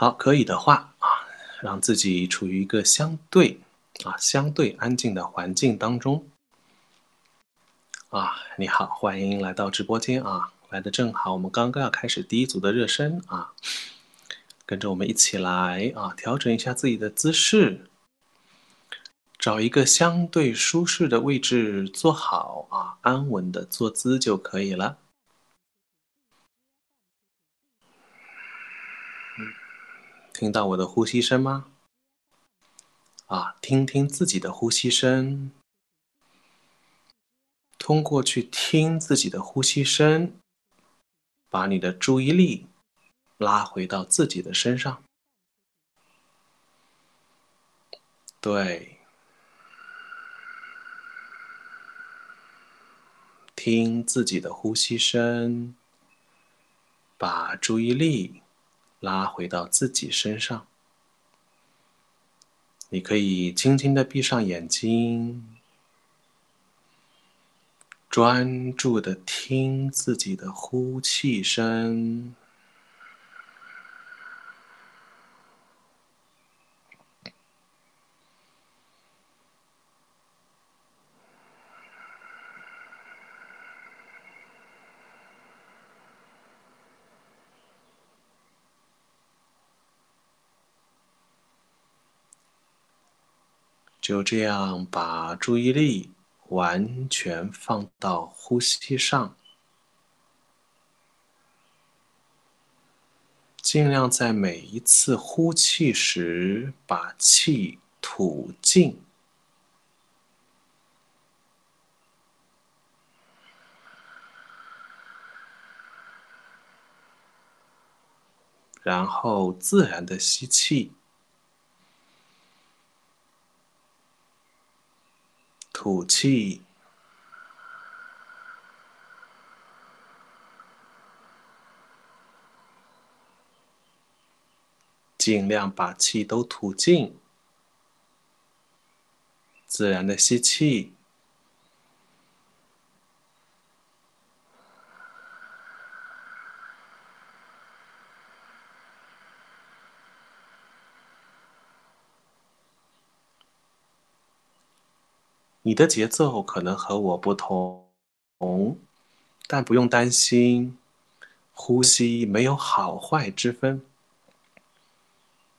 好，可以的话啊，让自己处于一个相对啊相对安静的环境当中。啊，你好，欢迎来到直播间啊，来的正好，我们刚刚要开始第一组的热身啊，跟着我们一起来啊，调整一下自己的姿势，找一个相对舒适的位置坐好啊，安稳的坐姿就可以了。听到我的呼吸声吗？啊，听听自己的呼吸声。通过去听自己的呼吸声，把你的注意力拉回到自己的身上。对，听自己的呼吸声，把注意力。拉回到自己身上，你可以轻轻的闭上眼睛，专注的听自己的呼气声。就这样把注意力完全放到呼吸上，尽量在每一次呼气时把气吐尽，然后自然的吸气。吐气，尽量把气都吐尽，自然的吸气。你的节奏可能和我不同，但不用担心，呼吸没有好坏之分。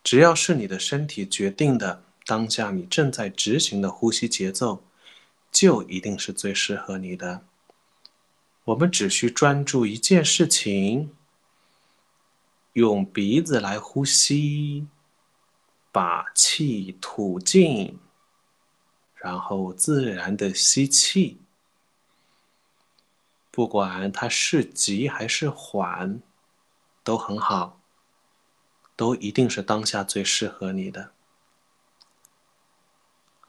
只要是你的身体决定的，当下你正在执行的呼吸节奏，就一定是最适合你的。我们只需专注一件事情，用鼻子来呼吸，把气吐尽。然后自然的吸气，不管它是急还是缓，都很好，都一定是当下最适合你的。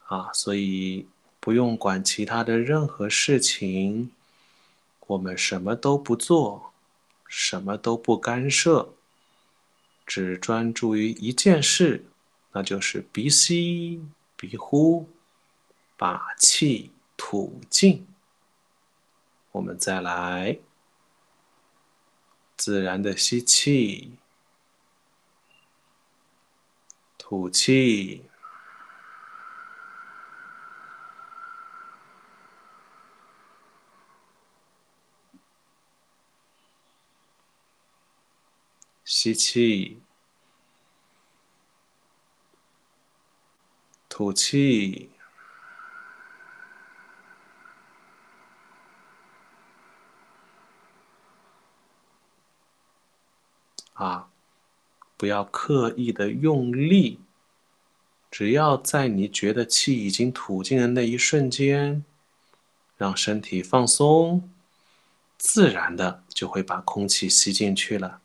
啊，所以不用管其他的任何事情，我们什么都不做，什么都不干涉，只专注于一件事，那就是鼻吸鼻呼。把气吐尽，我们再来自然的吸气，吐气，吸气，吐气。啊，不要刻意的用力，只要在你觉得气已经吐尽的那一瞬间，让身体放松，自然的就会把空气吸进去了。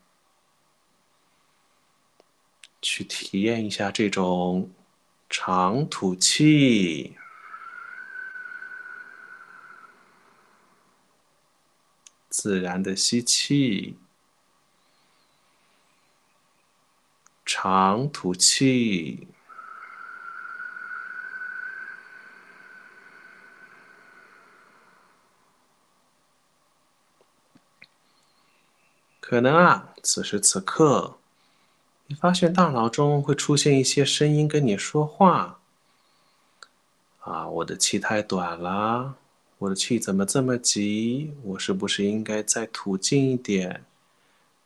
去体验一下这种长吐气，自然的吸气。长吐气，可能啊，此时此刻你发现大脑中会出现一些声音跟你说话。啊，我的气太短了，我的气怎么这么急？我是不是应该再吐尽一点？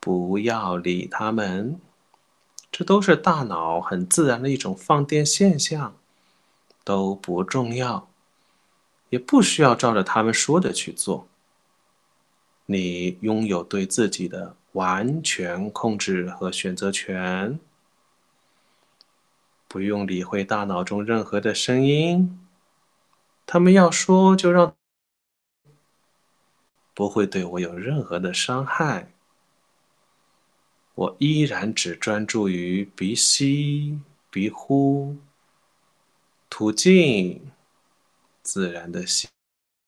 不要理他们，这都是大脑很自然的一种放电现象，都不重要，也不需要照着他们说的去做。你拥有对自己的完全控制和选择权，不用理会大脑中任何的声音。他们要说就让，不会对我有任何的伤害。我依然只专注于鼻吸、鼻呼、吐进，自然的吸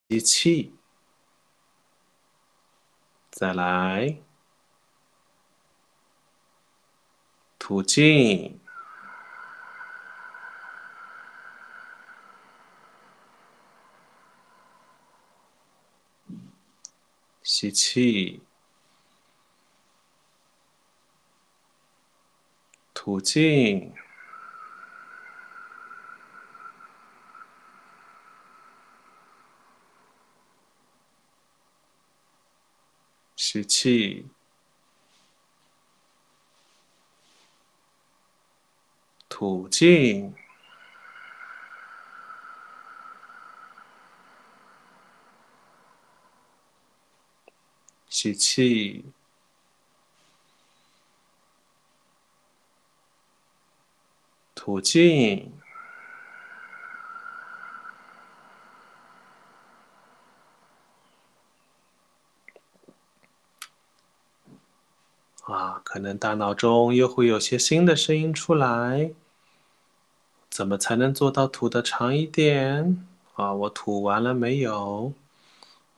吸气，再来吐进。吸气，吐气，吸气，吐进。吸气，吐进。啊，可能大脑中又会有些新的声音出来。怎么才能做到吐的长一点？啊，我吐完了没有？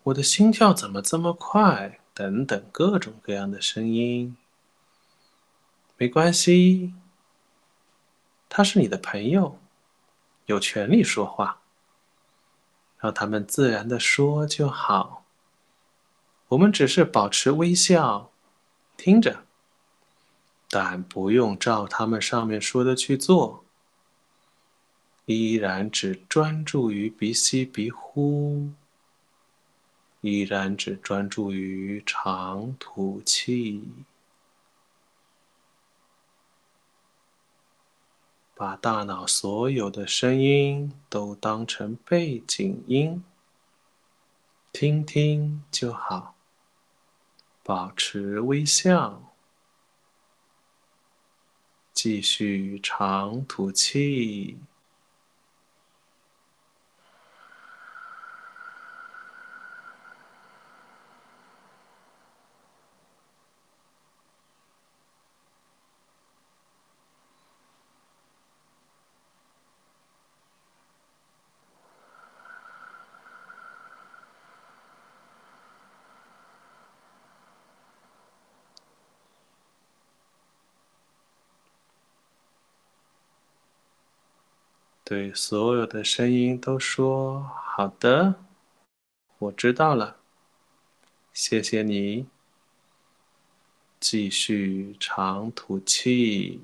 我的心跳怎么这么快？等等，各种各样的声音，没关系。他是你的朋友，有权利说话，让他们自然的说就好。我们只是保持微笑，听着，但不用照他们上面说的去做，依然只专注于鼻吸鼻呼。依然只专注于长吐气，把大脑所有的声音都当成背景音，听听就好。保持微笑，继续长吐气。对所有的声音都说好的，我知道了，谢谢你。继续长吐气。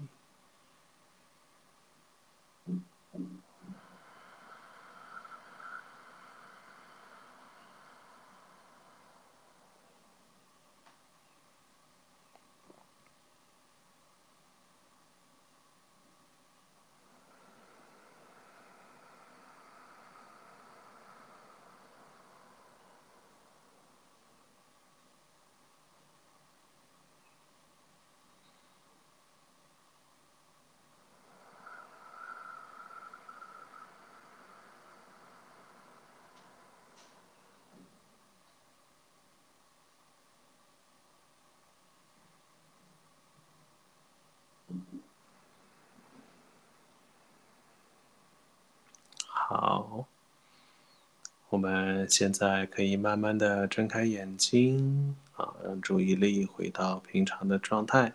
我们现在可以慢慢的睁开眼睛，啊，让注意力回到平常的状态。